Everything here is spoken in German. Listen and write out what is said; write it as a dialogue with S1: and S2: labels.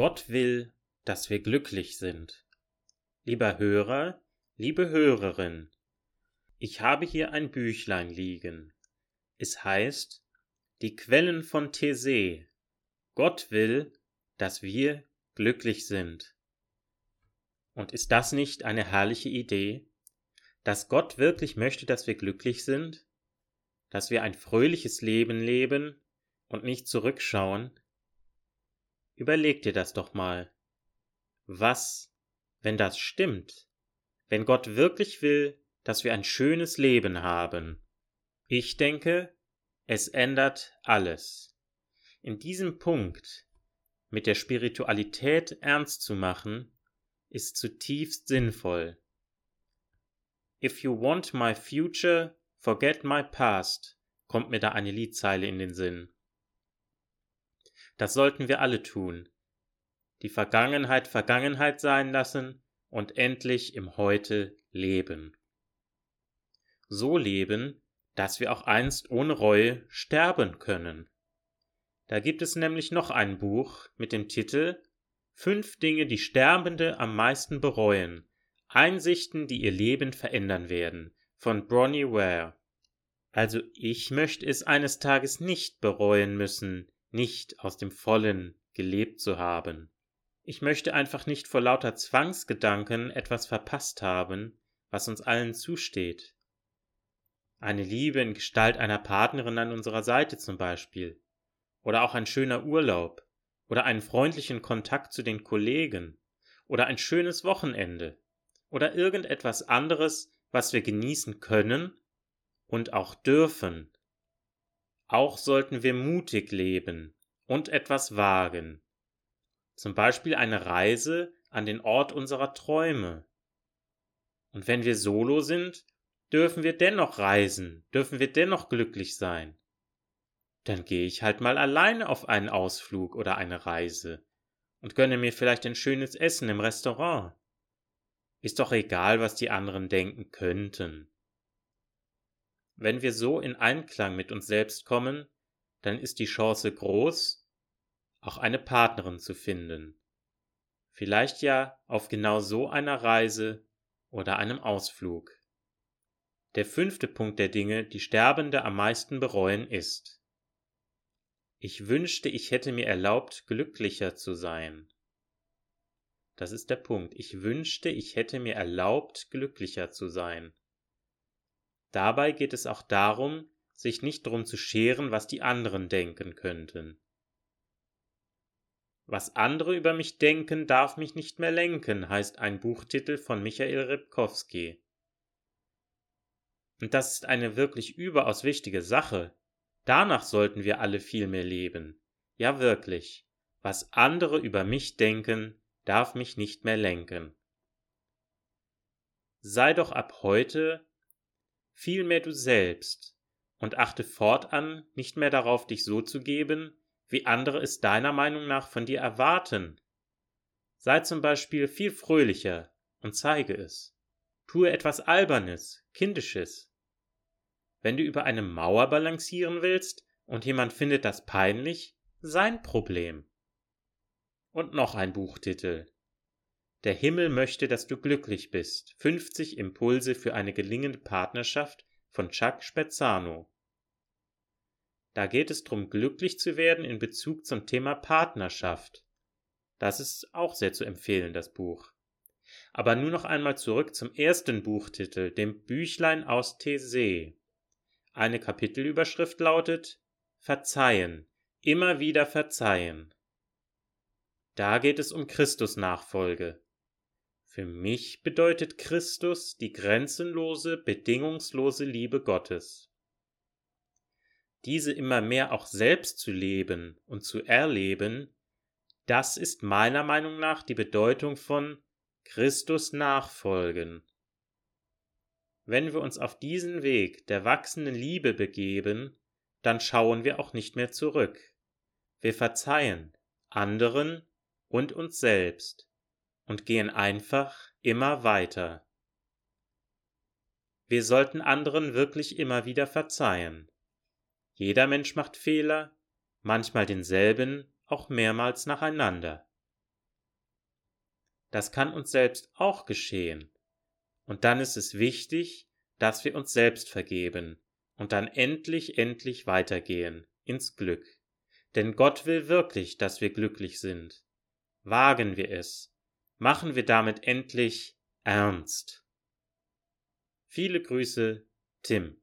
S1: Gott will, dass wir glücklich sind. Lieber Hörer, liebe Hörerin, ich habe hier ein Büchlein liegen. Es heißt Die Quellen von These. Gott will, dass wir glücklich sind. Und ist das nicht eine herrliche Idee? Dass Gott wirklich möchte, dass wir glücklich sind? Dass wir ein fröhliches Leben leben und nicht zurückschauen? Überleg dir das doch mal. Was, wenn das stimmt? Wenn Gott wirklich will, dass wir ein schönes Leben haben? Ich denke, es ändert alles. In diesem Punkt mit der Spiritualität ernst zu machen, ist zutiefst sinnvoll. If you want my future, forget my past, kommt mir da eine Liedzeile in den Sinn. Das sollten wir alle tun. Die Vergangenheit Vergangenheit sein lassen und endlich im Heute leben. So leben, dass wir auch einst ohne Reue sterben können. Da gibt es nämlich noch ein Buch mit dem Titel Fünf Dinge, die Sterbende am meisten bereuen. Einsichten, die ihr Leben verändern werden, von Bronnie Ware. Also ich möchte es eines Tages nicht bereuen müssen, nicht aus dem Vollen gelebt zu haben. Ich möchte einfach nicht vor lauter Zwangsgedanken etwas verpasst haben, was uns allen zusteht. Eine Liebe in Gestalt einer Partnerin an unserer Seite zum Beispiel. Oder auch ein schöner Urlaub. Oder einen freundlichen Kontakt zu den Kollegen. Oder ein schönes Wochenende. Oder irgendetwas anderes, was wir genießen können und auch dürfen. Auch sollten wir mutig leben und etwas wagen. Zum Beispiel eine Reise an den Ort unserer Träume. Und wenn wir solo sind, dürfen wir dennoch reisen, dürfen wir dennoch glücklich sein. Dann gehe ich halt mal alleine auf einen Ausflug oder eine Reise und gönne mir vielleicht ein schönes Essen im Restaurant. Ist doch egal, was die anderen denken könnten. Wenn wir so in Einklang mit uns selbst kommen, dann ist die Chance groß, auch eine Partnerin zu finden. Vielleicht ja auf genau so einer Reise oder einem Ausflug. Der fünfte Punkt der Dinge, die Sterbende am meisten bereuen, ist. Ich wünschte, ich hätte mir erlaubt, glücklicher zu sein. Das ist der Punkt. Ich wünschte, ich hätte mir erlaubt, glücklicher zu sein. Dabei geht es auch darum, sich nicht drum zu scheren, was die anderen denken könnten. Was andere über mich denken, darf mich nicht mehr lenken, heißt ein Buchtitel von Michael Ripkowski. Und das ist eine wirklich überaus wichtige Sache. Danach sollten wir alle viel mehr leben. Ja wirklich. Was andere über mich denken, darf mich nicht mehr lenken. Sei doch ab heute vielmehr du selbst und achte fortan nicht mehr darauf, dich so zu geben, wie andere es deiner Meinung nach von dir erwarten. Sei zum Beispiel viel fröhlicher und zeige es. Tue etwas Albernes, Kindisches. Wenn du über eine Mauer balancieren willst und jemand findet das peinlich, sein Problem. Und noch ein Buchtitel. Der Himmel möchte, dass du glücklich bist. 50 Impulse für eine gelingende Partnerschaft von Chuck Spezzano. Da geht es darum, glücklich zu werden in Bezug zum Thema Partnerschaft. Das ist auch sehr zu empfehlen, das Buch. Aber nur noch einmal zurück zum ersten Buchtitel, dem Büchlein aus Thésée. Eine Kapitelüberschrift lautet Verzeihen, immer wieder verzeihen. Da geht es um Christusnachfolge. Für mich bedeutet Christus die grenzenlose, bedingungslose Liebe Gottes. Diese immer mehr auch selbst zu leben und zu erleben, das ist meiner Meinung nach die Bedeutung von Christus nachfolgen. Wenn wir uns auf diesen Weg der wachsenden Liebe begeben, dann schauen wir auch nicht mehr zurück. Wir verzeihen anderen und uns selbst und gehen einfach immer weiter. Wir sollten anderen wirklich immer wieder verzeihen. Jeder Mensch macht Fehler, manchmal denselben, auch mehrmals nacheinander. das kann uns selbst auch geschehen. Und dann ist es wichtig, dass wir uns selbst vergeben und dann endlich, endlich weitergehen ins Glück. Denn Gott will wirklich, dass wir glücklich sind. Wagen wir es. Machen wir damit endlich ernst. Viele Grüße, Tim.